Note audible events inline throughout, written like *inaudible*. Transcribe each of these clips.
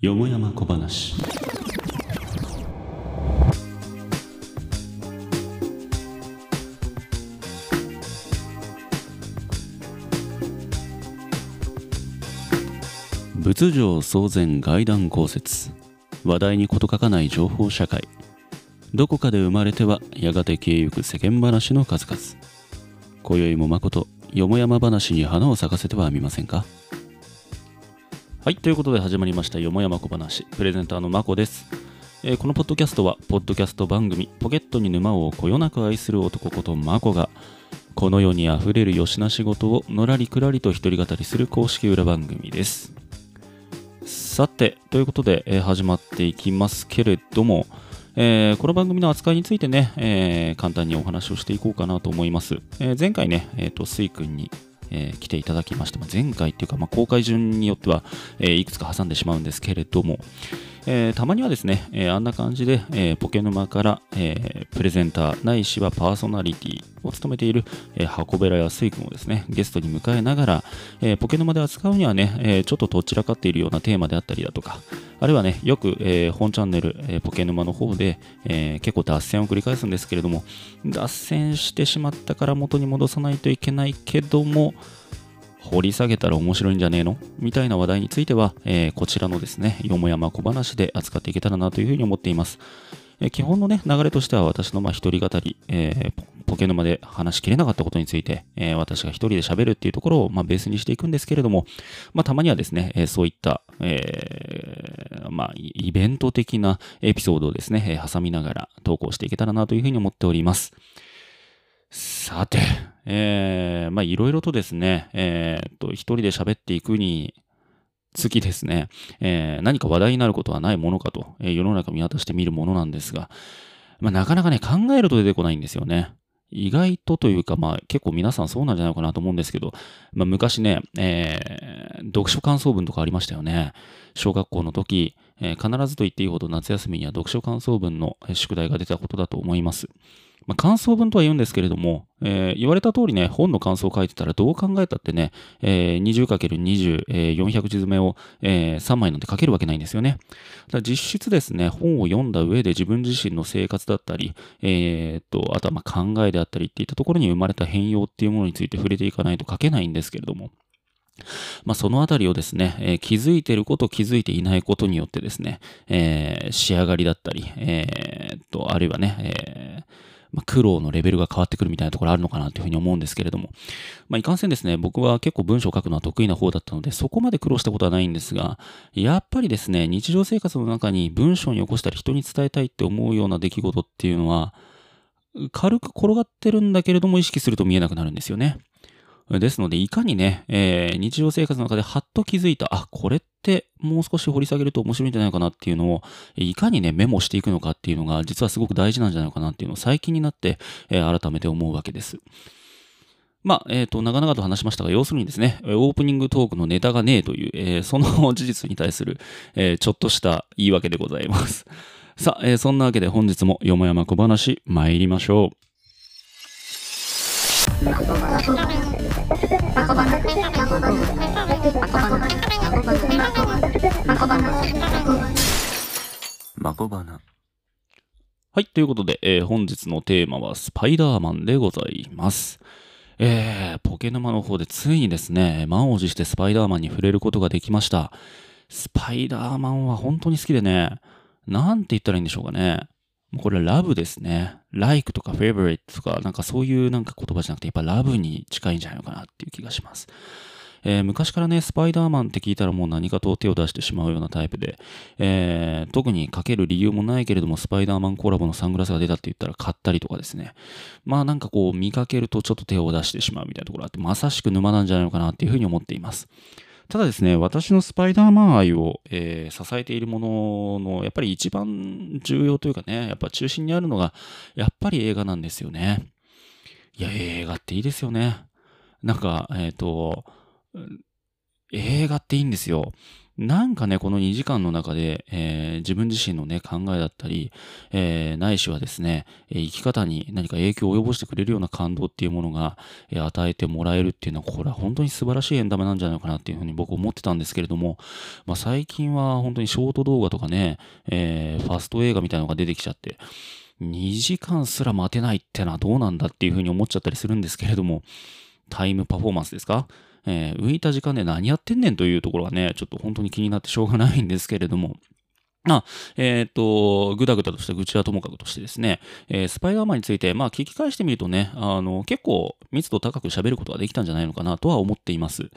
よもやま小話。仏上騒然外談公説。話題に事欠かない情報社会。どこかで生まれてはやがて消えゆく世間話の数々。今宵も誠よもやま話に花を咲かせてはみませんか？はいということで始まりましたよもやま小話。プレゼンターのまこです、えーこのポッドキャストはポッドキャスト番組ポケットに沼をこよなく愛する男ことまこがこの世にあふれるよしな仕事をのらりくらりと一人語りする公式裏番組です。さて、ということで、えー始まっていきますけれども、えーこの番組の扱いについてね、えー簡単にお話をしていこうかなと思います。えー前回ね、えっ、と、スイ君に、えー来ていただきまして、まあ前回っていうか、まあ、公開順によっては、えーいくつか挟んでしまうんですけれども、えーたまにはですね、えあんな感じで、えーポケ沼から、えプレゼンターないしはパーソナリティを務めている、えー箱べらやすいくんをですね、ゲストに迎えながら、えーポケ沼で扱うにはね、えーちょっととっちらかっているようなテーマであったりだとか、あるいはね、よく、えー本チャンネル、えーポケ沼の方で、えー結構脱線を繰り返すんですけれども、脱線してしまったから元に戻さないといけないけども、掘り下げたら面白いんじゃねえの？みたいな話題については、えーこちらのですね、よもやま小話で扱っていけたらなというふうに思っています。え基本のね、流れとしては私のまあ一人語り、えーポポケ沼で話しきれなかったことについて、えー私が一人で喋るっていうところをまあベースにしていくんですけれども、まあたまにはですね、えそういった、えーまあイベント的なエピソードをですね、え挟みながら投稿していけたらなというふうに思っております。さて、えーまあいろいろとですね、えーっと、一人で喋っていくにつきですね、えー何か話題になることはないものかと、えー世の中見渡してみるものなんですが、まあなかなかね、考えると出てこないんですよね。意外とというか、まあ結構皆さんそうなんじゃないかなと思うんですけど、まあ昔ね、えー読書感想文とかありましたよね。小学校の時、えー必ずと言っていいほど夏休みには読書感想文の宿題が出たことだと思います。まあ、感想文とは言うんですけれども、えー言われた通りね、本の感想を書いてたらどう考えたってね、えー 20×20、えー400字詰めを、え3枚なんて書けるわけないんですよね。だ実質ですね、本を読んだ上で自分自身の生活だったり、えーと、あとはま考えであったりっていったところに生まれた変容っていうものについて触れていかないと書けないんですけれども、まあ、そのあたりをですね、えー気づいてること、気づいていないことによってですね、えー仕上がりだったり、えーと、あるいはね、えーまあ、苦労のレベルが変わってくるみたいなところあるのかなというふうに思うんですけれども、まあ、いかんせんですね、僕は結構文章を書くのは得意な方だったので、そこまで苦労したことはないんですが、やっぱりですね、日常生活の中に文章に起こしたり人に伝えたいって思うような出来事っていうのは、軽く転がってるんだけれども意識すると見えなくなるんですよね。ですので、いかにね、えー日常生活の中でハッと気づいた、あ、これってもう少し掘り下げると面白いんじゃないかなっていうのを、いかにね、メモしていくのかっていうのが、実はすごく大事なんじゃないかなっていうのを最近になって、えー改めて思うわけです。まあ、えっ、と、長々と話しましたが、要するにですね、オープニングトークのネタがねえという、えーその事実に対する、えーちょっとした言い訳でございます。*laughs* さあ、えーそんなわけで本日もよもやま小話参りましょう。まこばな。はい、ということで、えー本日のテーマはスパイダーマンでございます。えー、ポケ沼の方でついにですね、満を持してスパイダーマンに触れることができました。スパイダーマンは本当に好きでね、なんて言ったらいいんでしょうかね。これラブですね。like とか favorite とか、なんかそういうなんか言葉じゃなくて、やっぱラブに近いんじゃないのかなっていう気がします。えー昔からね、スパイダーマンって聞いたらもう何かと手を出してしまうようなタイプで、えー特にかける理由もないけれども、スパイダーマンコラボのサングラスが出たって言ったら買ったりとかですね。まあなんかこう見かけるとちょっと手を出してしまうみたいなところあって、まさしく沼なんじゃないのかなっていうふうに思っています。ただですね、私のスパイダーマン愛を、えー支えているものの、やっぱり一番重要というかね、やっぱ中心にあるのが、やっぱり映画なんですよね。いや、映画っていいですよね。なんか、えっ、と、映画っていいんですよ。なんかね、この2時間の中で、えー、自分自身のね、考えだったり、えー、ないしはですね、生き方に何か影響を及ぼしてくれるような感動っていうものが、え与えてもらえるっていうのは、これは本当に素晴らしいエンタメなんじゃないかなっていうふうに僕思ってたんですけれども、まあ、最近は本当にショート動画とかね、えファスト映画みたいなのが出てきちゃって、2時間すら待てないってのはどうなんだっていうふうに思っちゃったりするんですけれども、タイムパフォーマンスですか？えー、浮いた時間で何やってんねんというところはね、ちょっと本当に気になってしょうがないんですけれども、まあ、えっ、ー、と、ぐだぐだとした愚痴はともかくとしてですね、えー、スパイダーマンについて、まあ聞き返してみるとね、あの、結構密度高く喋ることができたんじゃないのかなとは思っています。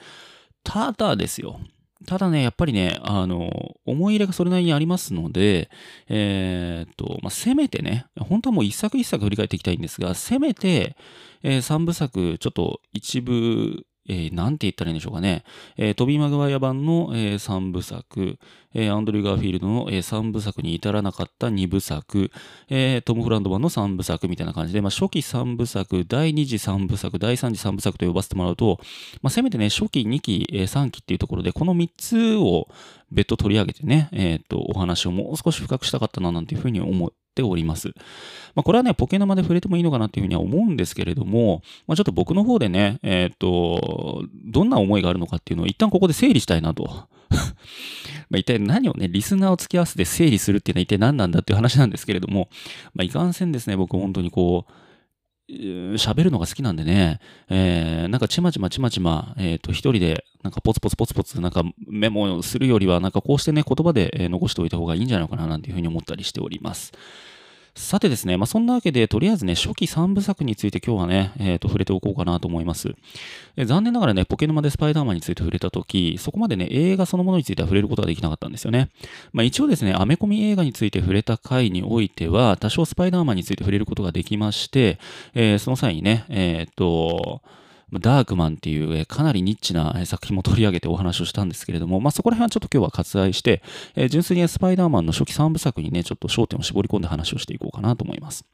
ただですよ。ただね、やっぱりね、あの、思い入れがそれなりにありますので、えっ、と、まあ、せめてね、本当はもう一作一作振り返っていきたいんですが、せめて、えー、3部作、ちょっと一部えー、なんて言ったらいいんでしょうかね。えー、トビー・マグワイア版の、えー、3部作、えー、アンドリュー・ガーフィールドの、えー、3部作に至らなかった2部作、えー、トム・フランド版の3部作みたいな感じで、まあ、初期3部作、第2次3部作、第3次3部作と呼ばせてもらうと、まあ、せめてね、初期2期、えー、3期っていうところで、この3つを別途取り上げてね、えっ、と、お話をもう少し深くしたかったな、なんていうふうに思っております。まあ、これはね、ポケ生で触れてもいいのかなっていうふうには思うんですけれども、まあ、ちょっと僕の方でね、えっ、と、どんな思いがあるのかっていうのを一旦ここで整理したいなと。*laughs* ま一体何をね、リスナーを付き合わせて整理するっていうのは一体何なんだっていう話なんですけれども、まあ、いかんせんですね、僕本当にこう、喋るのが好きなんでね、えー、なんかちまちまちまちま、えっ、ー、と、一人で、なんかポツポツポツポツ、なんかメモするよりは、なんかこうしてね、言葉で残しておいた方がいいんじゃないのかな、なんていうふうに思ったりしております。さてですね、まあ、そんなわけで、とりあえずね、初期3部作について今日はね、えっ、ー、と、触れておこうかなと思います。え残念ながらね、ポケノマでスパイダーマンについて触れたとき、そこまでね、映画そのものについては触れることができなかったんですよね。まあ、一応ですね、アメコミ映画について触れた回においては、多少スパイダーマンについて触れることができまして、えー、その際にね、えっ、ー、と、ダークマンっていうかなりニッチな作品も取り上げてお話をしたんですけれども、まあ、そこら辺はちょっと今日は割愛して、え、純粋にスパイダーマンの初期3部作にね、ちょっと焦点を絞り込んで話をしていこうかなと思います。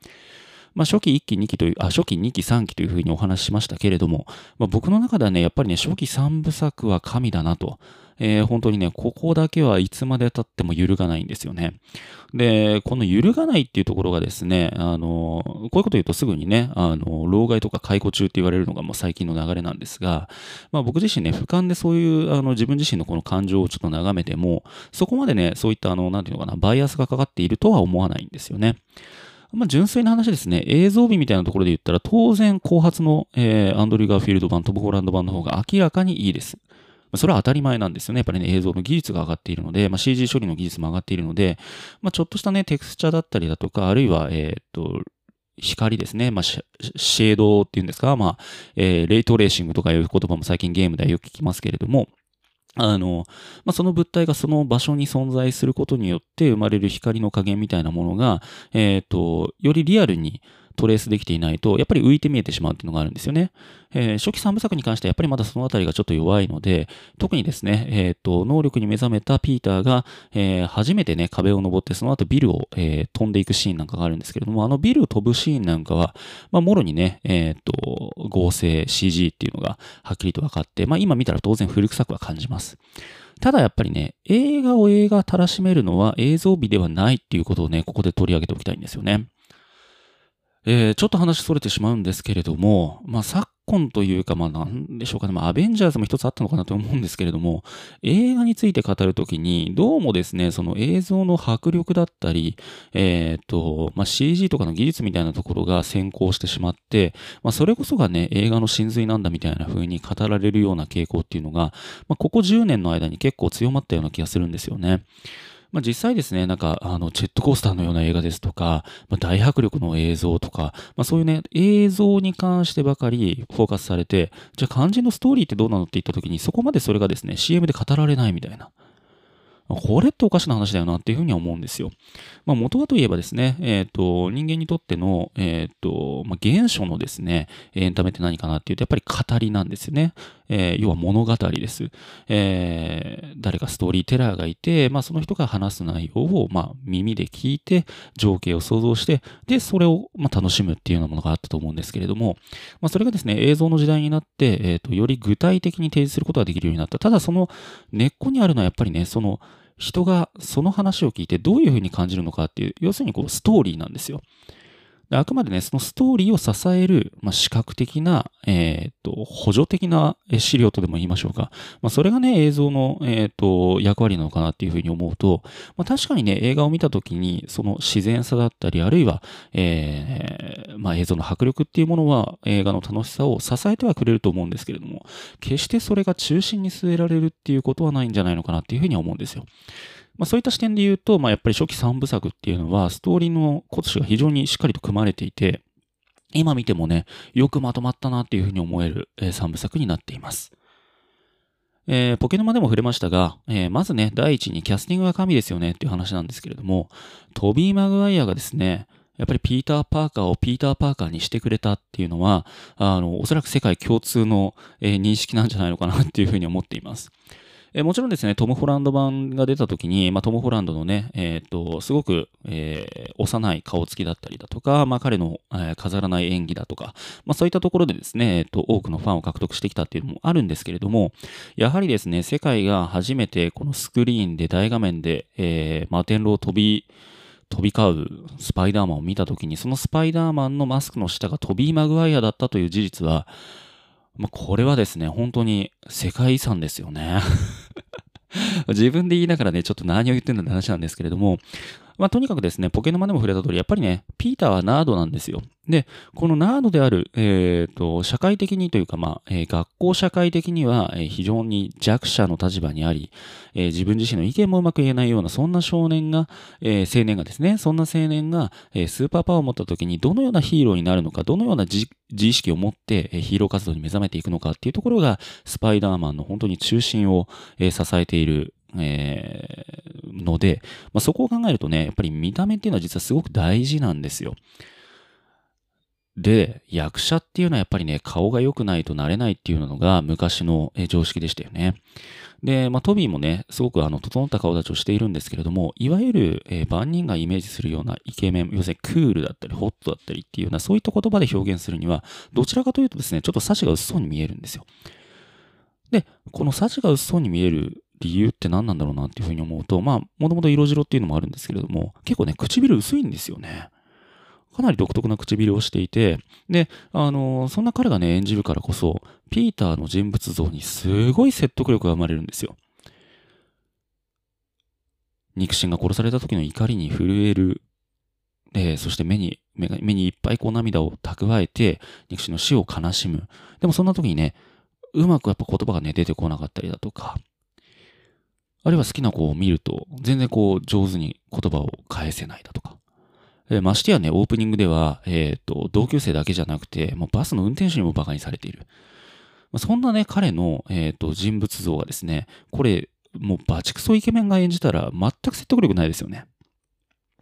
まあ、初期1期2期という、あ、初期2期3期というふうにお話ししましたけれども、まあ、僕の中ではね、やっぱりね、初期3部作は神だなと。えー、本当にね、ここだけはいつまで経っても揺るがないんですよね。で、この揺るがないっていうところがですね、あの、こういうこと言うとすぐにね、あの、老害とか解雇中って言われるのがもう最近の流れなんですが、まあ僕自身ね、俯瞰でそういう、あの、自分自身のこの感情をちょっと眺めても、そこまでね、そういったあの、なんていうのかな、バイアスがかかっているとは思わないんですよね。まあ、純粋な話ですね、映像美みたいなところで言ったら、当然、後発の、えー、アンドリュー・ガーフィールド版、トム・ホランド版の方が明らかにいいです。それは当たり前なんですよね。やっぱりね、映像の技術が上がっているので、まあ、CG 処理の技術も上がっているので、まあ、ちょっとしたね、テクスチャだったりだとか、あるいは、えー、っと、光ですね。まあ、シェードっていうんですか？まあ、えー、レイトレーシングとかいう言葉も最近ゲームではよく聞きますけれども、あの、まあ、その物体がその場所に存在することによって生まれる光の加減みたいなものが、えっ、と、よりリアルにトレースできていないと、やっぱり浮いて見えてしまうっていうのがあるんですよね。えー、初期3部作に関してはやっぱりまだそのあたりがちょっと弱いので、特にですね、えっ、ー、と、能力に目覚めたピーターが、えー、初めてね、壁を登って、その後ビルを、えー、飛んでいくシーンなんかがあるんですけれども、あのビルを飛ぶシーンなんかは、まあ、もろにね、えっ、と、合成 CG っていうのがはっきりと分かって、まあ、今見たら当然古臭くは感じます。ただやっぱりね、映画を映画たらしめるのは映像美ではないっていうことをね、ここで取り上げておきたいんですよね。えー、ちょっと話それてしまうんですけれども、まあ、昨今というか、まあ、なんでしょうかね、まあ、アベンジャーズも一つあったのかなと思うんですけれども、映画について語るときに、どうもですね、その映像の迫力だったり、えっ、ー、と、まあ、CG とかの技術みたいなところが先行してしまって、まあ、それこそがね、映画の真髄なんだみたいな風に語られるような傾向っていうのが、まあ、ここ10年の間に結構強まったような気がするんですよね。まあ、実際ですね、なんか、あの、ジェットコースターのような映画ですとか、まあ、大迫力の映像とか、まあ、そういうね、映像に関してばかりフォーカスされて、じゃあ肝心のストーリーってどうなのって言った時に、そこまでそれがですね、CM で語られないみたいな。これっておかしな話だよなっていうふうには思うんですよ。まあ、元はといえばですね、えっ、ー、と、人間にとっての、えっ、ー、と、まあ、原初のですね、エンタメって何かなっていうと、やっぱり語りなんですよね。えー、要は物語です。えー、誰かストーリーテラーがいて、まあ、その人が話す内容を、まあ、耳で聞いて、情景を想像して、で、それを、まあ、楽しむっていうようなものがあったと思うんですけれども、まあ、それがですね、映像の時代になって、え、ー、と、より具体的に提示することができるようになった。ただ、その根っこにあるのはやっぱりね、その、人がその話を聞いてどういうふうに感じるのかっていう、要するにこうストーリーなんですよ。あくまでね、そのストーリーを支える、まあ、視覚的な、えっ、ー、と、補助的な資料とでも言いましょうか。まあ、それがね、映像の、えっ、ー、と、役割なのかなっていうふうに思うと、まあ、確かにね、映画を見たときに、その自然さだったり、あるいは、えー、まあ、映像の迫力っていうものは、映画の楽しさを支えてはくれると思うんですけれども、決してそれが中心に据えられるっていうことはないんじゃないのかなっていうふうに思うんですよ。まあ、そういった視点で言うと、まあ、やっぱり初期3部作っていうのは、ストーリーの骨子が非常にしっかりと組まれていて、今見てもね、よくまとまったなっていうふうに思える、えー、3部作になっています。えー、ポケノマでも触れましたが、えー、まずね、第一にキャスティングが神ですよねっていう話なんですけれども、トビー・マグワイアがですね、やっぱりピーター・パーカーをピーター・パーカーにしてくれたっていうのは、あの、おそらく世界共通の、えー、認識なんじゃないのかなっていうふうに思っています。えもちろんですね、トム・ホランド版が出た時に、まあ、トム・ホランドのね、えっ、と、すごく、えー、幼い顔つきだったりだとか、まあ、彼の、えー、飾らない演技だとか、まあ、そういったところでですね、えっ、と、多くのファンを獲得してきたっていうのもあるんですけれども、やはりですね、世界が初めてこのスクリーンで大画面で、えー、マーテンロー飛び、飛び交うスパイダーマンを見たときに、そのスパイダーマンのマスクの下がトビー・マグワイアだったという事実は、まあ、これはですね、本当に世界遺産ですよね。*laughs* 自分で言いながらね、ちょっと何を言ってんだって話なんですけれども、まあ、とにかくですね、ポケノマでも触れた通り、やっぱりね、ピーターはナードなんですよ。で、このナードである、えっ、ー、と、社会的にというか、まあ、えー、学校社会的には、えー、非常に弱者の立場にあり、え自分自身の意見もうまく言えないような、そんな少年が、え青年がですね、そんな青年が、えスーパーパワーを持った時に、どのようなヒーローになるのか、どのような自意識を持って、えヒーロー活動に目覚めていくのかっていうところが、スパイダーマンの本当に中心を、え支えている、えー、ので、まあ、そこを考えるとね、やっぱり見た目っていうのは実はすごく大事なんですよ。で、役者っていうのはやっぱりね、顔が良くないとなれないっていうのが昔の常識でしたよね。で、まあ、トビーもね、すごくあの、整った顔立ちをしているんですけれども、いわゆる、えー、万人がイメージするようなイケメン、要するにクールだったり、ホットだったりっていうような、そういった言葉で表現するには、どちらかというとですね、ちょっとサチが薄そうに見えるんですよ。で、このサチが薄そうに見える理由って何なんだろうなっていうふうに思うと、まあ、もともと色白っていうのもあるんですけれども、結構ね、唇薄いんですよね。かなり独特な唇をしていて、で、あのそんな彼がね、演じるからこそ、ピーターの人物像にすごい説得力が生まれるんですよ。肉親が殺された時の怒りに震える、えー、そして目に目目にいっぱいこう涙を蓄えて、肉親の死を悲しむ。でもそんな時にね、うまくやっぱ言葉がね、出てこなかったりだとか、あるいは好きな子を見ると、全然こう上手に言葉を返せないだとか。えましてやね、オープニングでは、えっ、ー、と、同級生だけじゃなくて、もうバスの運転手にも馬鹿にされている。まあ、そんなね、彼の、えっ、ー、と、人物像がですね、これ、もうバチクソイケメンが演じたら全く説得力ないですよね。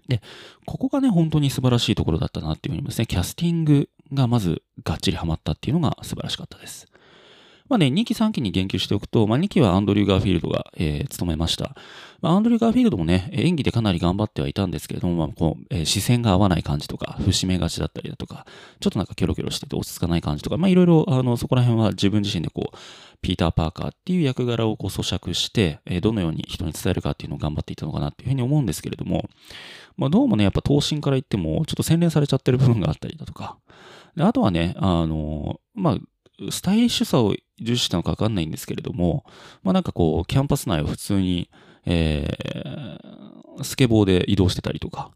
で、ここがね、本当に素晴らしいところだったなっていうふうに思いますね。キャスティングがまずがっちりハマったっていうのが素晴らしかったです。まあね、2期3期に言及しておくと、まあ2期はアンドリュー・ガーフィールドが、えー、務めました。まあ、アンドリュー・ガーフィールドもね、演技でかなり頑張ってはいたんですけれども、まあこう、えー、視線が合わない感じとか、伏し目がちだったりだとか、ちょっとなんかキョロキョロしてて落ち着かない感じとか、まあいろいろ、あの、そこら辺は自分自身でこう、ピーター・パーカーっていう役柄をこう咀嚼して、えー、どのように人に伝えるかっていうのを頑張っていたのかなっていうふうに思うんですけれども、まあどうもね、やっぱ頭身から言っても、ちょっと洗練されちゃってる部分があったりだとか、であとはね、あの、まあ、スタイリッシュさを重視したのかわかんないんですけれども、まあなんかこう、キャンパス内を普通に、えー、スケボーで移動してたりとか、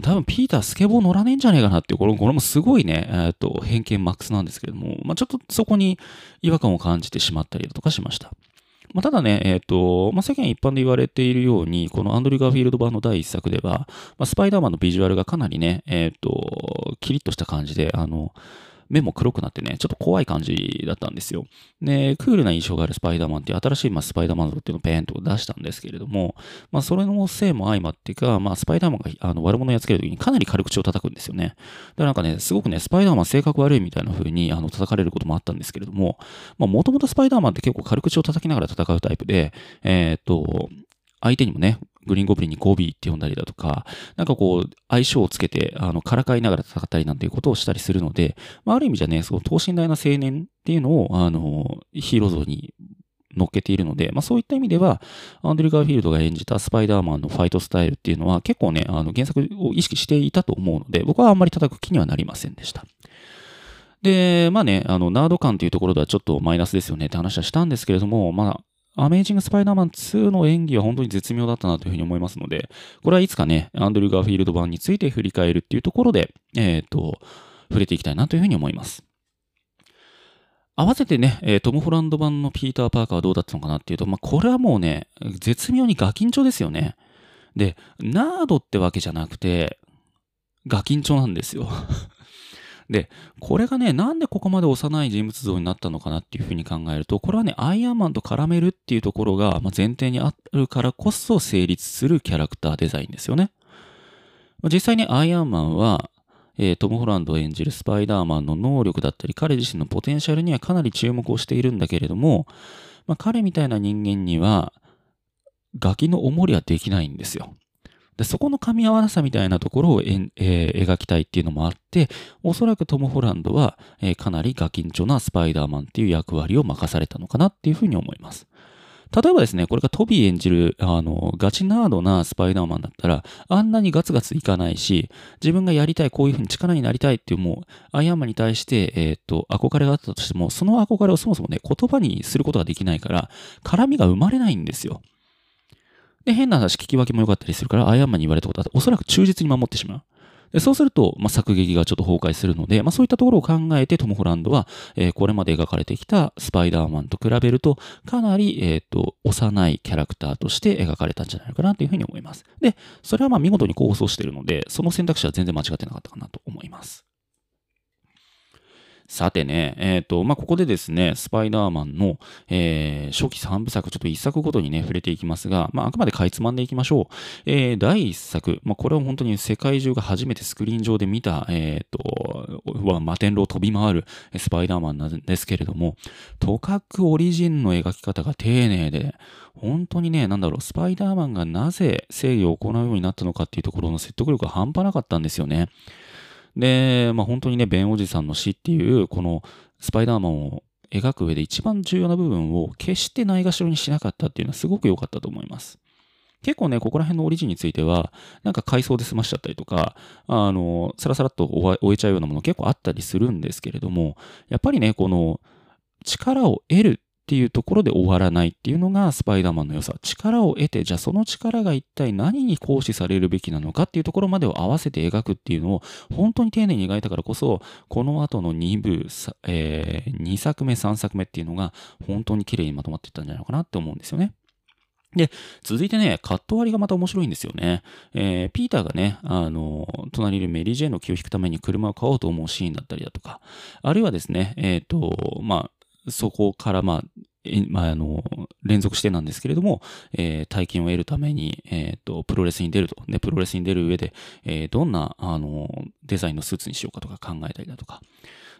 多分ピータースケボー乗らねえんじゃねえかなっていう、これこれもすごいね、えー、っと、偏見マックスなんですけれども、まあちょっとそこに違和感を感じてしまったりだとかしました。まあ、ただね、えっ、ー、と、まあ、世間一般で言われているように、このアンドリュー・ガーフィールド版の第一作では、まあ、スパイダーマンのビジュアルがかなりね、えっ、ー、と、キリッとした感じで、あの、目も黒くなってね、ちょっと怖い感じだったんですよ。で、クールな印象があるスパイダーマンっていう新しい、まあ、スパイダーマン像っていうのをペーンと出したんですけれども、まあ、それのせいも相まってか、まあ、スパイダーマンがあの悪者をやっつけるときにかなり軽口を叩くんですよね。だからなんかね、すごくね、スパイダーマン性格悪いみたいな風にあの叩かれることもあったんですけれども、まあ、もともとスパイダーマンって結構軽口を叩きながら戦うタイプで、えー、っと、相手にもね、グリーンゴブリンにゴビーって呼んだりだとか、なんかこう、相性をつけて、あの、からかいながら戦ったりなんていうことをしたりするので、まあ、ある意味じゃね、その等身大な青年っていうのを、あの、ヒーロー像に乗っけているので、まあそういった意味では、アンドリュー・ガーフィールドが演じたスパイダーマンのファイトスタイルっていうのは結構ね、あの原作を意識していたと思うので、僕はあんまり叩く気にはなりませんでした。で、まあね、あの、ナード感というところではちょっとマイナスですよねって話はしたんですけれども、まあ、アメージング・スパイダーマン2の演技は本当に絶妙だったなというふうに思いますので、これはいつかね、アンドリュー・ガーフィールド版について振り返るっていうところで、えっ、ー、と、触れていきたいなというふうに思います。合わせてね、トム・ホランド版のピーター・パーカーはどうだったのかなっていうと、まあ、これはもうね、絶妙にガキンチョですよね。で、ナードってわけじゃなくて、ガキンチョなんですよ。で、これがね、なんでここまで幼い人物像になったのかなっていうふうに考えると、これはね、アイアンマンと絡めるっていうところが、前提にあるからこそ成立するキャラクターデザインですよね。実際にアイアンマンは、えー、トム・ホランド演じるスパイダーマンの能力だったり、彼自身のポテンシャルにはかなり注目をしているんだけれども、まあ、彼みたいな人間には、ガキのおもりはできないんですよ。でそこの噛み合わなさみたいなところを、ええー、描きたいっていうのもあって、おそらくトム・ホランドは、えー、かなりガキンチョなスパイダーマンっていう役割を任されたのかなっていうふうに思います。例えばですね、これがトビー演じる、あの、ガチナードなスパイダーマンだったら、あんなにガツガツいかないし、自分がやりたい、こういうふうに力になりたいっていう、もう、アイアンマンに対して、えっ、と、憧れがあったとしても、その憧れをそもそもね、言葉にすることができないから、絡みが生まれないんですよ。で、変な話、聞き分けも良かったりするから、アイアンマンに言われたことは、おそらく忠実に守ってしまう。でそうすると、まあ、作劇がちょっと崩壊するので、まあ、そういったところを考えてトム・ホランドは、えー、これまで描かれてきたスパイダーマンと比べると、かなり、えっ、ー、と、幼いキャラクターとして描かれたんじゃないかなというふうに思います。で、それはまあ見事に構想しているので、その選択肢は全然間違ってなかったかなと思います。さてね、えっ、ー、と、まあ、ここでですね、スパイダーマンの、えー、初期3部作、ちょっと1作ごとにね、触れていきますが、まあ、あくまでかいつまんでいきましょう。えー、第1作、まあ、これは本当に世界中が初めてスクリーン上で見た、えっ、ー、と、摩天楼飛び回るスパイダーマンなんですけれども、とかくオリジンの描き方が丁寧で、本当にね、なんだろう、スパイダーマンがなぜ正義を行うようになったのかっていうところの説得力が半端なかったんですよね。で、まあ、本当にね、ベンおじさんの死っていう、このスパイダーマンを描く上で一番重要な部分を決してないがしろにしなかったっていうのはすごく良かったと思います。結構ね、ここら辺のオリジンについては、なんか回想で済ましちゃったりとか、あの、さらさらっと終えちゃうようなもの結構あったりするんですけれども、やっぱりね、この力を得るっていうところで終わらないっていうのがスパイダーマンの良さ。力を得て、じゃあその力が一体何に行使されるべきなのかっていうところまでを合わせて描くっていうのを本当に丁寧に描いたからこそ、この後の2部、えー、2作目、3作目っていうのが本当に綺麗にまとまっていったんじゃないのかなって思うんですよね。で、続いてね、カット割りがまた面白いんですよね。えー、ピーターがね、あの、隣にいるメリー・ジェイの気を引くために車を買おうと思うシーンだったりだとか、あるいはですね、えっ、ー、と、まあ、そこから、まあ、まあ、あの、連続してなんですけれども、えー、大金を得るために、えっ、ー、と、プロレスに出ると。で、プロレスに出る上で、えー、どんな、あの、デザインのスーツにしようかとか考えたりだとか。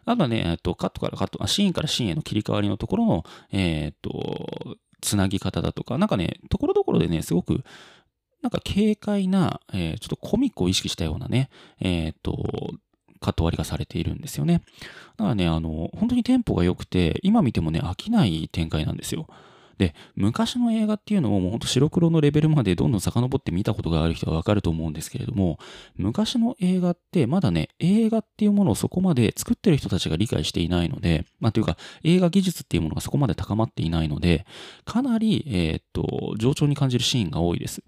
あとはね、えっと、カットからカット、シーンからシーンへの切り替わりのところの、えっと、つなぎ方だとか、なんかね、ところどころでね、すごく、なんか軽快な、えー、ちょっとコミックを意識したようなね、えっと、カット割りがされているんですよね。だからね、あの、本当にテンポが良くて、今見てもね、飽きない展開なんですよ。で、昔の映画っていうのをもうほんと白黒のレベルまでどんどん遡って見たことがある人はわかると思うんですけれども、昔の映画ってまだね、映画っていうものをそこまで作ってる人たちが理解していないので、まあというか映画技術っていうものがそこまで高まっていないので、かなり、えー、っと、冗長に感じるシーンが多いです。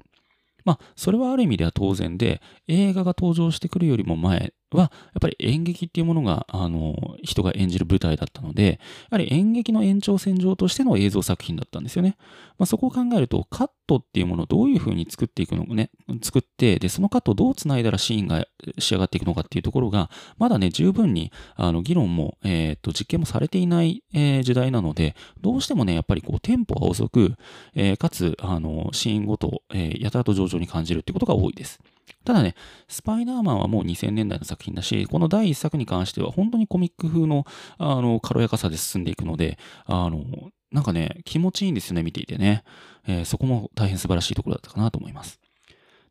まあ、それはある意味では当然で、映画が登場してくるよりも前は、やっぱり演劇っていうものが、あの、人が演じる舞台だったので、やはり演劇の延長線上としての映像作品だったんですよね。まあ、そこを考えると、カットっていうものをどういうふうに作っていくのかね、作って、で、そのカットをどう繋いだらシーンが仕上がっていくのかっていうところが、まだね、十分に、あの、議論も、えっ、と、実験もされていない、えー、時代なので、どうしてもね、やっぱりこう、テンポが遅く、えー、かつ、あの、シーンごと、えー、やたらと上々に感じるってことが多いです。ただね、スパイダーマンはもう2000年代の作品だし、この第1作に関しては本当にコミック風の、あの、軽やかさで進んでいくので、あの、なんかね、気持ちいいんですよね、見ていてね。えー、そこも大変素晴らしいところだったかなと思います。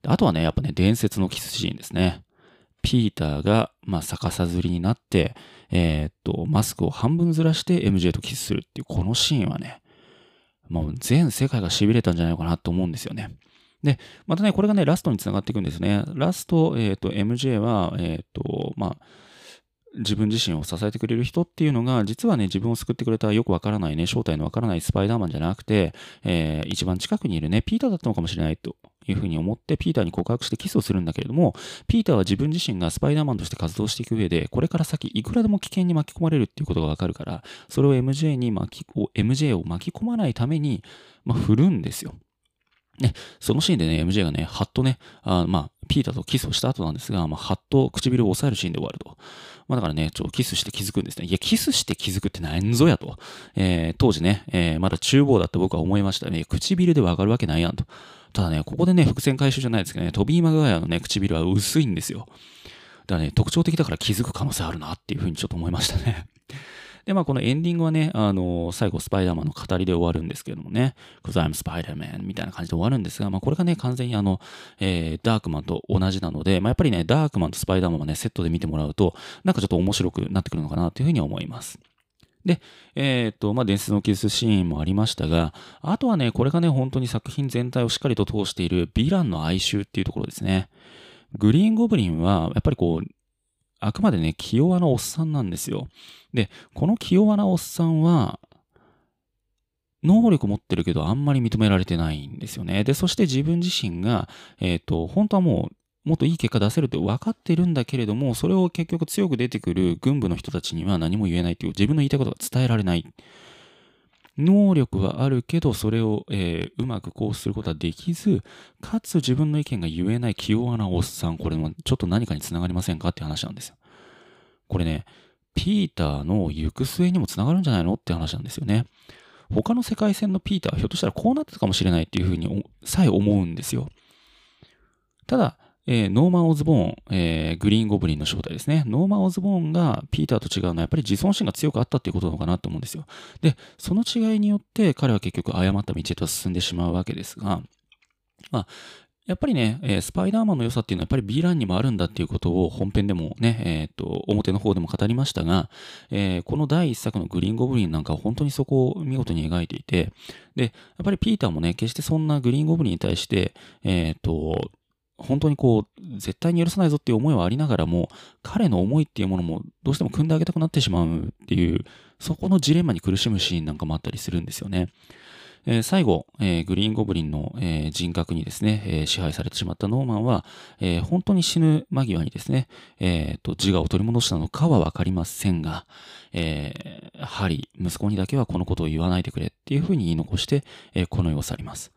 あとはね、やっぱね、伝説のキスシーンですね。ピーターが、まあ、逆さずりになって、えー、っと、マスクを半分ずらして MJ とキスするっていう、このシーンはね、もう全世界が痺れたんじゃないかなと思うんですよね。で、またね、これがね、ラストにつながっていくんですね。ラスト、えっ、ー、と、MJ は、えっ、ー、と、まあ、自分自身を支えてくれる人っていうのが、実はね、自分を救ってくれたよくわからないね、正体のわからないスパイダーマンじゃなくて、えー、一番近くにいるね、ピーターだったのかもしれないというふうに思って、ピーターに告白してキスをするんだけれども、ピーターは自分自身がスパイダーマンとして活動していく上で、これから先、いくらでも危険に巻き込まれるっていうことがわかるから、それを MJ に巻き、MJ を巻き込まないために、まあ、振るんですよ。ね、そのシーンでね、MJ がね、はっとね、あまあ、ピーターとキスをした後なんですが、まあ、はっと唇を押さえるシーンで終わると。まあ、だからね、ちょっとキスして気づくんですね。いや、キスして気づくって何ぞやと。えー、当時ね、えー、まだ厨房だって僕は思いましたね。唇でわかるわけないやんと。ただね、ここでね、伏線回収じゃないですけどね、トビー・マグワイアのね、唇は薄いんですよ。だからね、特徴的だから気づく可能性あるなっていうふうにちょっと思いましたね。で、まあこのエンディングはね、あの最後スパイダーマンの語りで終わるんですけれどもね、cause I'm Spider-Man みたいな感じで終わるんですが、まあこれがね、完全にあの、えー、ダークマンと同じなので、まあやっぱりね、ダークマンとスパイダーマンはね、セットで見てもらうと、なんかちょっと面白くなってくるのかなというふうに思います。で、えっ、と、まあ、伝説のキスシーンもありましたが、あとはね、これがね、本当に作品全体をしっかりと通しているヴィランの哀愁っていうところですね。グリーンゴブリンは、やっぱりこう、あくまでね、気弱なおっさんなんですよ。で、この気弱なおっさんは、能力持ってるけどあんまり認められてないんですよね。で、そして自分自身が、えっ、ー、と、本当はもう、もっといい結果出せるって分かってるんだけれども、それを結局強く出てくる軍部の人たちには何も言えないっていう、自分の言いたいことが伝えられない。能力はあるけど、それを、えー、うまくこうすることはできず、かつ自分の意見が言えない気弱なおっさん、これもちょっと何かにつながりませんかって話なんですよ。これね、ピーターの行く末にもつながるんじゃないのって話なんですよね。他の世界線のピーターはひょっとしたらこうなってたかもしれないっていうふうにさえ思うんですよ。ただ、えー、ノーマン・オズボーン、えー、グリーン・ゴブリンの正体ですね。ノーマン・オズボーンがピーターと違うのはやっぱり自尊心が強くあったっていうことなのかなと思うんですよ。で、その違いによって彼は結局誤った道へと進んでしまうわけですが、まあ、やっぱりね、えー、スパイダーマンの良さっていうのはやっぱりヴィランにもあるんだっていうことを本編でもね、えっ、と、表の方でも語りましたが、えー、この第一作のグリーンゴブリンなんかは本当にそこを見事に描いていて、で、やっぱりピーターもね、決してそんなグリーンゴブリンに対して、えっ、と、本当にこう、絶対に許さないぞっていう思いはありながらも、彼の思いっていうものもどうしても組んであげたくなってしまうっていう、そこのジレンマに苦しむシーンなんかもあったりするんですよね。えー、最後、えー、グリーンゴブリンの、えー、人格にですね、え支配されてしまったノーマンは、え本当に死ぬ間際にですね、えと、自我を取り戻したのかはわかりませんが、えハリー、息子にだけはこのことを言わないでくれっていうふうに言い残して、えこの世を去ります。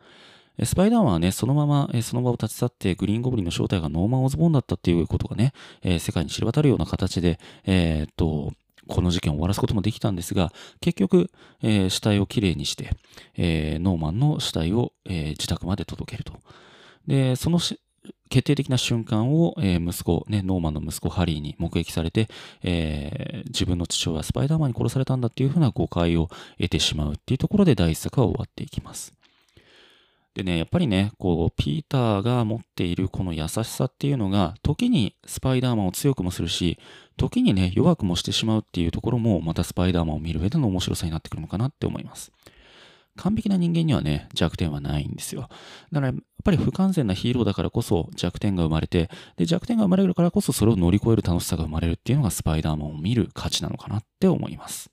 スパイダーマンはね、そのまま、その場を立ち去って、グリーンゴブリンの正体がノーマン・オズボーンだったっていうことがね、え世界に知れ渡るような形で、えっと、この事件を終わらすこともできたんですが、結局、えー、死体をきれいにして、えー、ノーマンの死体を、えー、自宅まで届けると。で、その決定的な瞬間を、え、息子、ね、ノーマンの息子ハリーに目撃されて、え、自分の父親はスパイダーマンに殺されたんだっていうふうな誤解を得てしまうっていうところで第一作は終わっていきます。でね、やっぱりね、こう、ピーターが持っているこの優しさっていうのが、時にスパイダーマンを強くもするし、時にね、弱くもしてしまうっていうところも、またスパイダーマンを見る上での面白さになってくるのかなって思います。完璧な人間にはね、弱点はないんですよ。だから、やっぱり不完全なヒーローだからこそ弱点が生まれて、で、弱点が生まれるからこそそれを乗り越える楽しさが生まれるっていうのがスパイダーマンを見る価値なのかなって思います。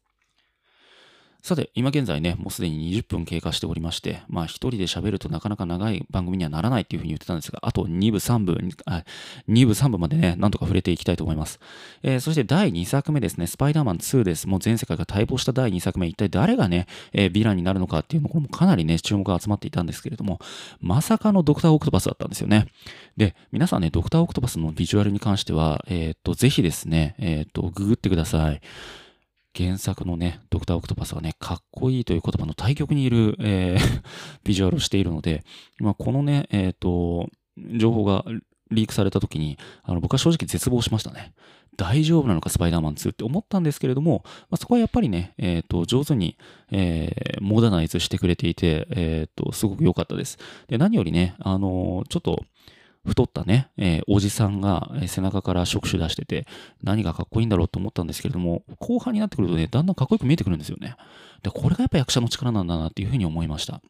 さて、今現在ね、もうすでに20分経過しておりまして、まあ一人で喋るとなかなか長い番組にはならないっていうふうに言ってたんですが、あと2部3部、2部3部までね、なんとか触れていきたいと思います。えー、そして第2作目ですね、スパイダーマン2です。もう全世界が待望した第2作目、一体誰がね、えー、ヴィランになるのかっていうのころもかなりね、注目が集まっていたんですけれども、まさかのドクターオクトパスだったんですよね。で、皆さんね、ドクターオクトパスのビジュアルに関しては、えっ、と、ぜひですね、えっ、と、ググってください。原作のね、ドクター・オクトパスはね、かっこいいという言葉の対極にいる、えー、*laughs* ビジュアルをしているので、まあ、このね、えっ、ー、と、情報がリークされた時に、あの僕は正直絶望しましたね。大丈夫なのか、スパイダーマン2って思ったんですけれども、まあ、そこはやっぱりね、えっ、ー、と、上手に、えー、モダナイズしてくれていて、えっ、と、すごく良かったです。で、何よりね、あのちょっと、太ったね、えー、おじさんが背中から触手出してて、何がかっこいいんだろうと思ったんですけれども、後半になってくるとね、だんだんかっこよく見えてくるんですよね。で、これがやっぱ役者の力なんだなっていうふうに思いました。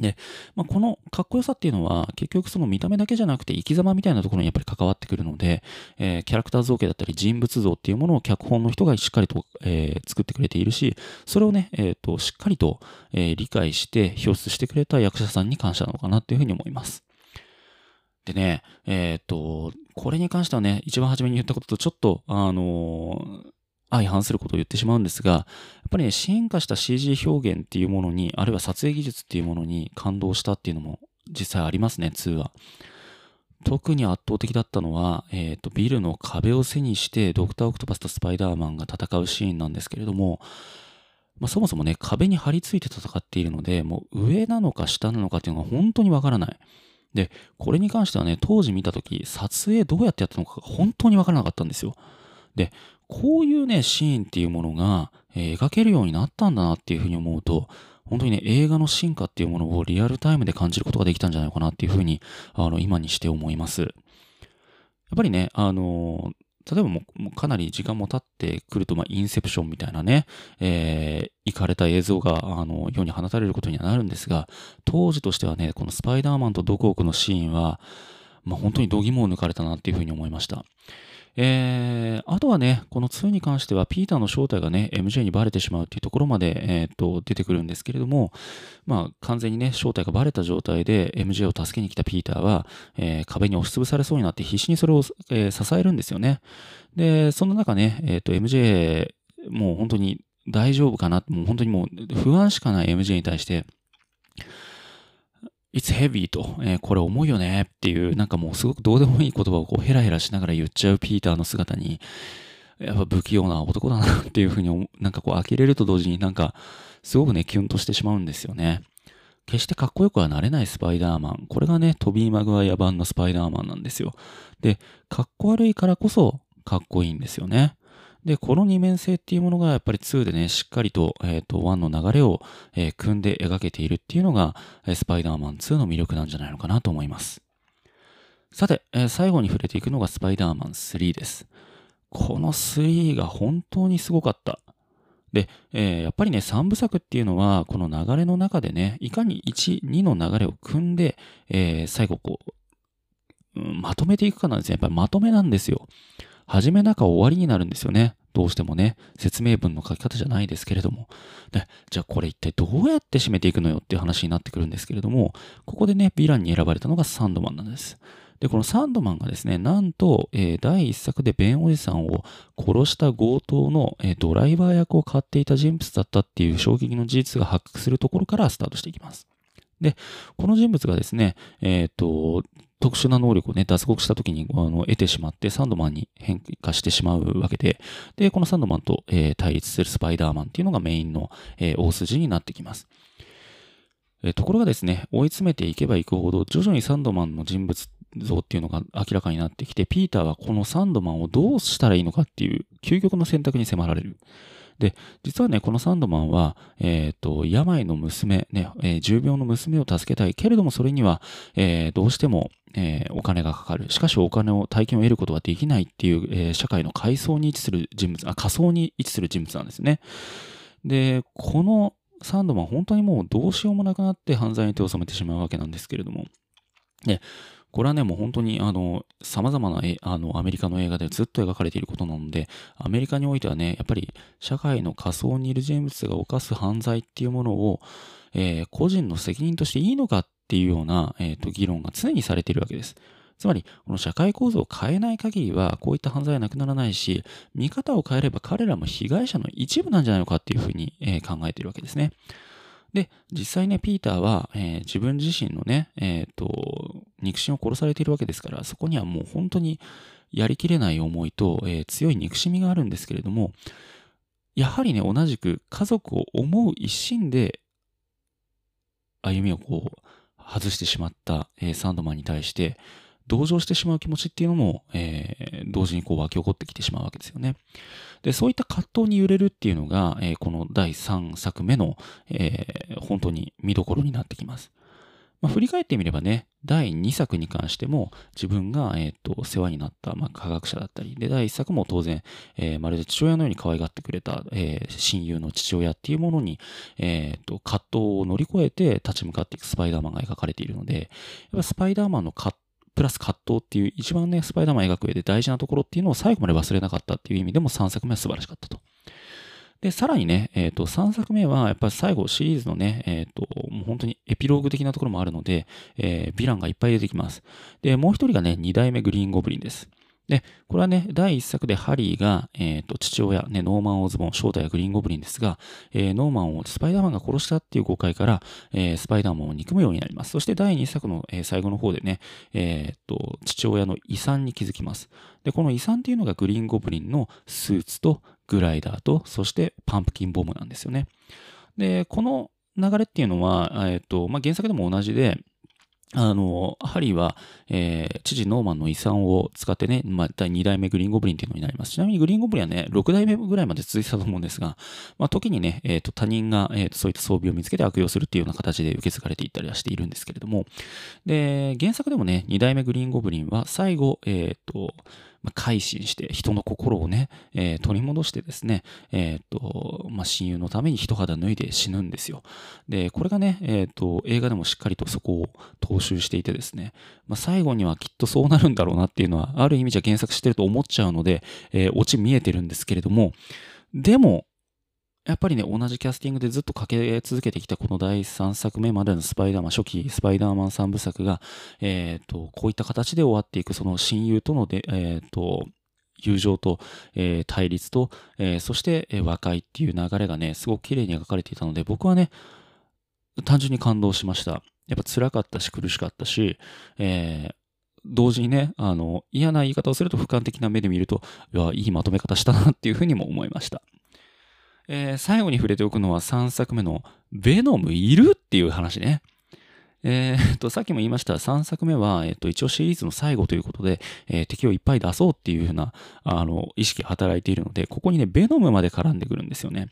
で、まあ、このかっこよさっていうのは結局その見た目だけじゃなくて生き様みたいなところにやっぱり関わってくるので、えー、キャラクター造形だったり人物像っていうものを脚本の人がしっかりと、えー、作ってくれているし、それをね、えっ、ー、と、しっかりと、え理解して表出してくれた役者さんに感謝なのかなっていうふうに思います。でね、えっ、と、これに関してはね、一番初めに言ったこととちょっと、あの相反することを言ってしまうんですが、やっぱりね、進化した CG 表現っていうものに、あるいは撮影技術っていうものに感動したっていうのも実際ありますね、2は。特に圧倒的だったのは、えっ、ー、と、ビルの壁を背にして、ドクター・オクトパスとスパイダーマンが戦うシーンなんですけれども、まあ、そもそもね、壁に張り付いて戦っているので、もう上なのか下なのかっていうのが本当にわからない。で、これに関してはね、当時見たとき、撮影どうやってやったのか本当にわからなかったんですよ。で、こういうね、シーンっていうものが、えー、描けるようになったんだなっていうふうに思うと、本当にね、映画の進化っていうものをリアルタイムで感じることができたんじゃないかなっていうふうに、あの、今にして思います。やっぱりね、あの例えばもうかなり時間も経ってくると、まあ、インセプションみたいなね、えー、行かれた映像が、あの、世に放たれることにはなるんですが、当時としてはね、このスパイダーマンとドクオクのシーンは、まあ、本当に度肝を抜かれたなっていうふうに思いました。えー、あとはね、この2に関しては、ピーターの正体がね、MJ にバレてしまうっていうところまで、えー、と出てくるんですけれども、まあ、完全にね、正体がバレた状態で MJ を助けに来たピーターは、えー、壁に押しつぶされそうになって必死にそれを、えー、支えるんですよね。で、そんな中ね、えっ、と、MJ、もう本当に大丈夫かなもう本当にもう不安しかない MJ に対して、It's heavy と、えー、これ重いよねっていう、なんかもうすごくどうでもいい言葉をこうヘラヘラしながら言っちゃうピーターの姿に、やっぱ不器用な男だなっていうふうに、*laughs* なんかこう呆れると同時になんか、すごくね、キュンとしてしまうんですよね。決してかっこよくはなれないスパイダーマン。これがね、トビー・マグワイア版のスパイダーマンなんですよ。で、かっこ悪いからこそかっこいいんですよね。で、この二面性っていうものがやっぱり2でね、しっかりと、えっ、ー、と、1の流れを、えー、組んで描けているっていうのが、スパイダーマン2の魅力なんじゃないのかなと思います。さて、えー、最後に触れていくのがスパイダーマン3です。この3が本当にすごかった。で、えー、やっぱりね、3部作っていうのは、この流れの中でね、いかに1、2の流れを組んで、えー、最後こう、うん、まとめていくかなんですね。やっぱりまとめなんですよ。始め中終わりになるんですよね。どうしてもね、説明文の書き方じゃないですけれども。で、じゃあこれ一体どうやって締めていくのよっていう話になってくるんですけれども、ここでね、ヴィランに選ばれたのがサンドマンなんです。で、このサンドマンがですね、なんと、えー、第一作でベンおじさんを殺した強盗の、えー、ドライバー役を買っていた人物だったっていう衝撃の事実が発覚するところからスタートしていきます。で、この人物がですね、えっ、ー、と、特殊な能力をね、脱獄した時にあの得てしまって、サンドマンに変化してしまうわけで、で、このサンドマンと、えー、対立するスパイダーマンっていうのがメインの、えー、大筋になってきます。えところがですね、追い詰めていけばいくほど、徐々にサンドマンの人物像っていうのが明らかになってきて、ピーターはこのサンドマンをどうしたらいいのかっていう究極の選択に迫られる。で、実はね、このサンドマンは、えっ、ー、と、病の娘、ね、えー、重病の娘を助けたい。けれども、それには、えー、どうしても、えー、お金がかかる。しかし、お金を、大金を得ることはできないっていう、えー、社会の階層に位置する人物、あ、仮想に位置する人物なんですね。で、このサンドマン、本当にもうどうしようもなくなって犯罪に手を染めてしまうわけなんですけれども、で、これはね、もう本当に、あの、様々なあのアメリカの映画でずっと描かれていることなので、アメリカにおいてはね、やっぱり社会の仮想にいる人物が犯す犯罪っていうものを、えー、個人の責任としていいのかっていうような、えーと、議論が常にされているわけです。つまり、この社会構造を変えない限りは、こういった犯罪はなくならないし、見方を変えれば彼らも被害者の一部なんじゃないのかっていうふうに、えー、考えているわけですね。で、実際ね、ピーターは、えー、自分自身のね、えっ、ー、と、肉親を殺されているわけですから、そこにはもう本当にやりきれない思いと、えー、強い憎しみがあるんですけれども、やはりね、同じく家族を思う一心で、歩みをこう、外してしまった、えー、サンドマンに対して、同情してしまう気持ちっていうのも、えー、同時にこう湧き起こってきてしまうわけですよね。で、そういった葛藤に揺れるっていうのが、えー、この第3作目の、えー、本当に見どころになってきます。まあ、振り返ってみればね、第2作に関しても自分が、え、ー、と、世話になった、まあ、科学者だったり、で、第1作も当然、えー、まるで父親のように可愛がってくれた、えー、親友の父親っていうものに、えっ、と、葛藤を乗り越えて立ち向かっていくスパイダーマンが描かれているので、やっぱスパイダーマンの葛プラス葛藤っていう一番ね、スパイダーマン描く上で大事なところっていうのを最後まで忘れなかったっていう意味でも3作目は素晴らしかったと。で、さらにね、えっ、ー、と、3作目は、やっぱり最後シリーズのね、えっ、ー、と、もう本当にエピローグ的なところもあるので、えー、ヴィランがいっぱい出てきます。で、もう一人がね、2代目グリーンゴブリンです。で、これはね、第1作でハリーが、え、ー、と、父親、ね、ノーマン・オズボン、正体はグリーンゴブリンですが、えー、ノーマンをスパイダーマンが殺したっていう誤解から、えー、スパイダーマンを憎むようになります。そして第2作の、えー、最後の方でね、えっ、と、父親の遺産に気づきます。で、この遺産っていうのがグリーンゴブリンのスーツとグライダーと、そしてパンプキンボムなんですよね。で、この流れっていうのは、えっ、と、まあ、原作でも同じで、あの、ハリーは、えー、知事ノーマンの遺産を使ってね、まあ、第2代目グリーンゴブリンっていうのになります。ちなみにグリーンゴブリンはね、6代目ぐらいまで続いてたと思うんですが、まあ、時にね、えっ、ー、と、他人が、えーと、そういった装備を見つけて悪用するっていうような形で受け継がれていったりはしているんですけれども、で、原作でもね、2代目グリーンゴブリンは最後、えっ、ー、と、まあ、改心して人の心をね、えー、取り戻してですね、えっ、と、まあ、親友のために一肌脱いで死ぬんですよ。で、これがね、えっ、と、映画でもしっかりとそこを踏襲していてですね、まあ、最後にはきっとそうなるんだろうなっていうのは、ある意味じゃ原作してると思っちゃうので、えー、オチ見えてるんですけれども、でも、やっぱりね、同じキャスティングでずっとかけ続けてきたこの第3作目までのスパイダーマン、初期スパイダーマン3部作が、えっ、ー、と、こういった形で終わっていく、その親友とので、えっ、ー、と、友情と、えー、対立と、えー、そして、えー、和解っていう流れがね、すごく綺麗に描かれていたので、僕はね、単純に感動しました。やっぱ辛かったし苦しかったし、えー、同時にね、あの、嫌な言い方をすると俯瞰的な目で見ると、いや、いいまとめ方したなっていうふうにも思いました。えー、最後に触れておくのは3作目のベノムいるっていう話ね。えー、っと、さっきも言いました、3作目は、えっと、一応シリーズの最後ということで、えー、敵をいっぱい出そうっていうふうな、あの、意識が働いているので、ここにね、ベノムまで絡んでくるんですよね。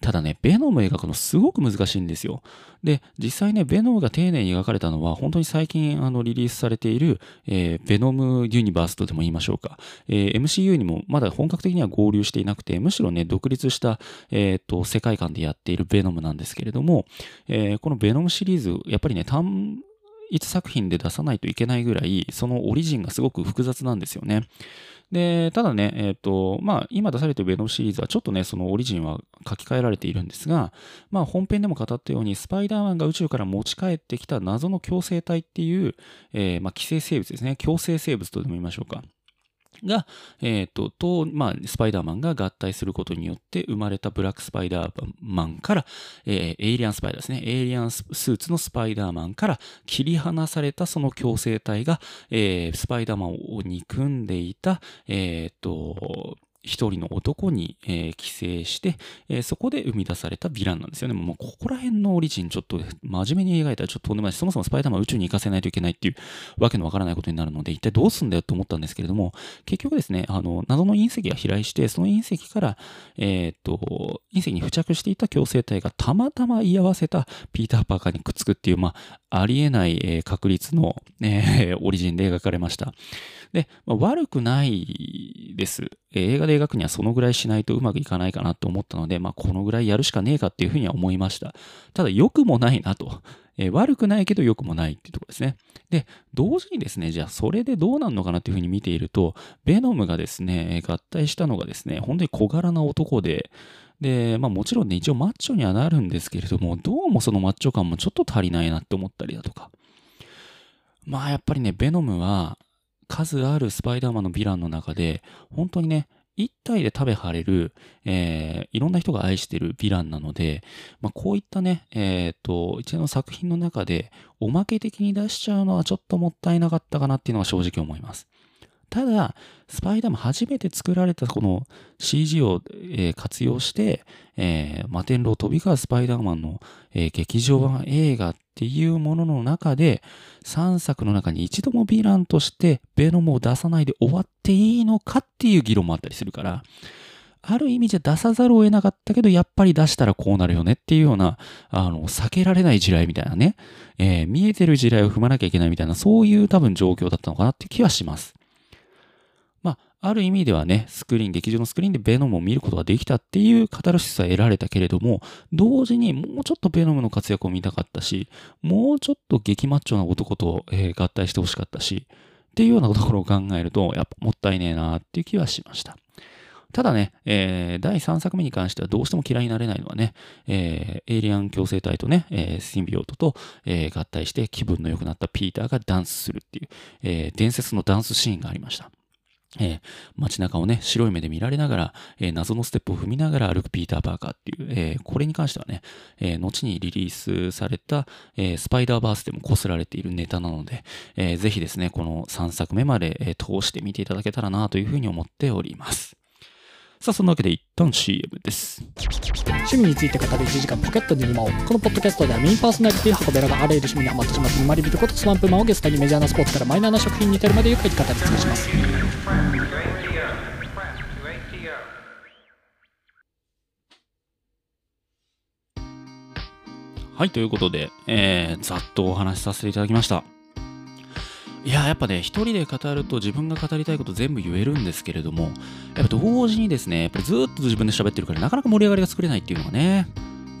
ただね、ベノム描くのすごく難しいんですよ。で、実際ね、ベノムが丁寧に描かれたのは、本当に最近あのリリースされている、えー、ベノムユニバースとでも言いましょうか。えー、MCU にもまだ本格的には合流していなくて、むしろね、独立した、えー、と、世界観でやっているベノムなんですけれども、えー、このベノムシリーズ、やっぱりね、単一作品で出さないといけないぐらい、そのオリジンがすごく複雑なんですよね。で、ただね、えっ、ー、と、まあ、今出されているベノムシリーズはちょっとね、そのオリジンは書き換えられているんですが、まあ、本編でも語ったように、スパイダーマンが宇宙から持ち帰ってきた謎の共生体っていう、えー、まあ、寄生生物ですね。共生生物とでも言いましょうか。が、えっ、ー、と、と、まあ、スパイダーマンが合体することによって生まれたブラックスパイダーマンから、えー、エイリアンスパイダーですね。エイリアンスーツのスパイダーマンから切り離されたその共生体が、えー、スパイダーマンを憎んでいた、えっ、と、一人の男に、えー、寄生して、えー、そこで生み出されたヴィランなんですよね。もうここら辺のオリジンちょっと真面目に描いたらちょっととんでもないし、そもそもスパイダーマン宇宙に行かせないといけないっていうわけのわからないことになるので、一体どうすんだよと思ったんですけれども、結局ですね、あの、謎の隕石が飛来して、その隕石から、えー、っと、隕石に付着していた共生体がたまたま居合わせたピーター・パーカーにくっつくっていう、まあ、ありえない、えー、確率の、えー、オリジンで描かれました。で、まあ、悪くないです。映画で描くにはそのぐらいしないとうまくいかないかなと思ったので、まあ、このぐらいやるしかねえかっていうふうには思いました。ただ、良くもないなと。えー、悪くないけど良くもないっていうところですね。で、同時にですね、じゃあそれでどうなるのかなっていうふうに見ていると、ベノムがですね、合体したのがですね、本当に小柄な男で、で、まあもちろんね、一応マッチョにはなるんですけれども、どうもそのマッチョ感もちょっと足りないなって思ったりだとか。まあやっぱりね、ベノムは数あるスパイダーマンのヴィランの中で、本当にね、一体で食べはれる、えー、いろんな人が愛してるヴィランなので、まあ、こういったね、えっ、ー、と、一連の作品の中で、おまけ的に出しちゃうのはちょっともったいなかったかなっていうのは正直思います。ただ、スパイダーマン初めて作られたこの CG を、えー、活用して、えー、摩天楼飛び交うスパイダーマンの、えー、劇場版映画っていうものの中で、3作の中に一度もヴィランとしてベノムを出さないで終わっていいのかっていう議論もあったりするから、ある意味じゃ出さざるを得なかったけど、やっぱり出したらこうなるよねっていうような、あの、避けられない地雷みたいなね、えー、見えてる地雷を踏まなきゃいけないみたいな、そういう多分状況だったのかなって気はします。ある意味ではね、スクリーン、劇場のスクリーンでベノムを見ることができたっていうカタルシスは得られたけれども、同時にもうちょっとベノムの活躍を見たかったし、もうちょっと激マッチョな男と、え、合体してほしかったし、っていうようなところを考えると、やっぱもったいねえなっていう気はしました。ただね、えー、第3作目に関してはどうしても嫌いになれないのはね、えー、エイリアン共生体とね、えー、シンビオートと、え、合体して気分の良くなったピーターがダンスするっていう、えー、伝説のダンスシーンがありました。えー、街中をね、白い目で見られながら、えー、謎のステップを踏みながら歩くピーター・パーカーっていう、えー、これに関してはね、え後にリリースされた、えスパイダーバースでもこすられているネタなので、えー、ぜひですね、この3作目まで、え通して見ていただけたらなというふうに思っております。さあ、そんなわけで一旦 CM です。趣味について語る1時間ポケットに沼を。このポッドキャストではメインパーソナリティ箱べらがあらゆる趣味にハマってしまって沼り人ことスワンプマンをゲストにメジャーなスポーツからマイナーな食品に至るまでゆっくり語り尽くします。はい、ということで、えー、ざっとお話しさせていただきました。いや、やっぱね、一人で語ると自分が語りたいこと全部言えるんですけれども、やっぱ同時にですね、やっぱりずっと自分で喋ってるからなかなか盛り上がりが作れないっていうのがね、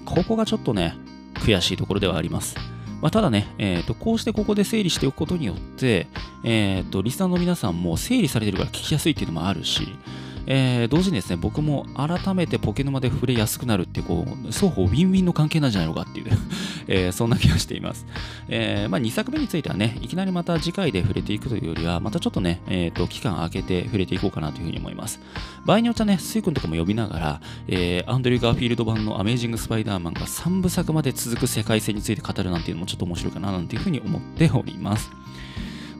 ここがちょっとね、悔しいところではあります。まあ、ただね、えーと、こうしてここで整理しておくことによって、えーと、リスナーの皆さんも整理されてるから聞きやすいっていうのもあるし、えー、同時にですね、僕も改めてポケ沼で触れやすくなるって、こう、双方ウィンウィンの関係なんじゃないのかっていう *laughs* えー、そんな気がしています。*laughs* えー、まあ、2作目についてはね、いきなりまた次回で触れていくというよりは、またちょっとね、*laughs* えっ、と、期間空けて触れていこうかなというふうに思います。場合によってはね、スイ君とかも呼びながら、えアンドリュー・ガーフィールド版のアメージング・スパイダーマンが3部作まで続く世界線について語るなんていうのもちょっと面白いかななんていうふうに思っております。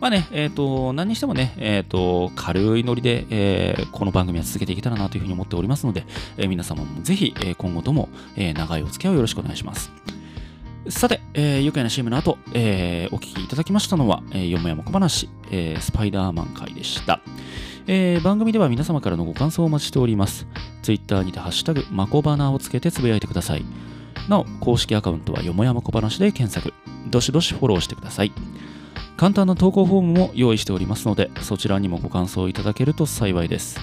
まあね、えっ、ー、と、何にしてもね、えっ、ー、と、軽いノリで、えー、この番組は続けていけたらなというふうに思っておりますので、え皆様もぜひ、え今後とも、え長いお付き合いをよろしくお願いします。さて、えー、愉快な CM の後、えー、お聞きいただきましたのは、えー、よもやま小話、えー、スパイダーマン会でした。えー、番組では皆様からのご感想をお待ちしております。Twitter にてハッシュタグ、まこばなをつけてつぶやいてください。なお、公式アカウントはよもやま小話で検索。どしどしフォローしてください。簡単な投稿フォームも用意しておりますので、そちらにもご感想いただけると幸いです。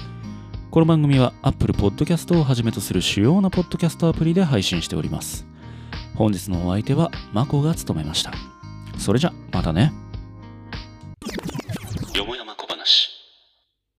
この番組は Apple Podcast をはじめとする主要なポッドキャストアプリで配信しております。本日のお相手は、まこが務めました。それじゃ、またね。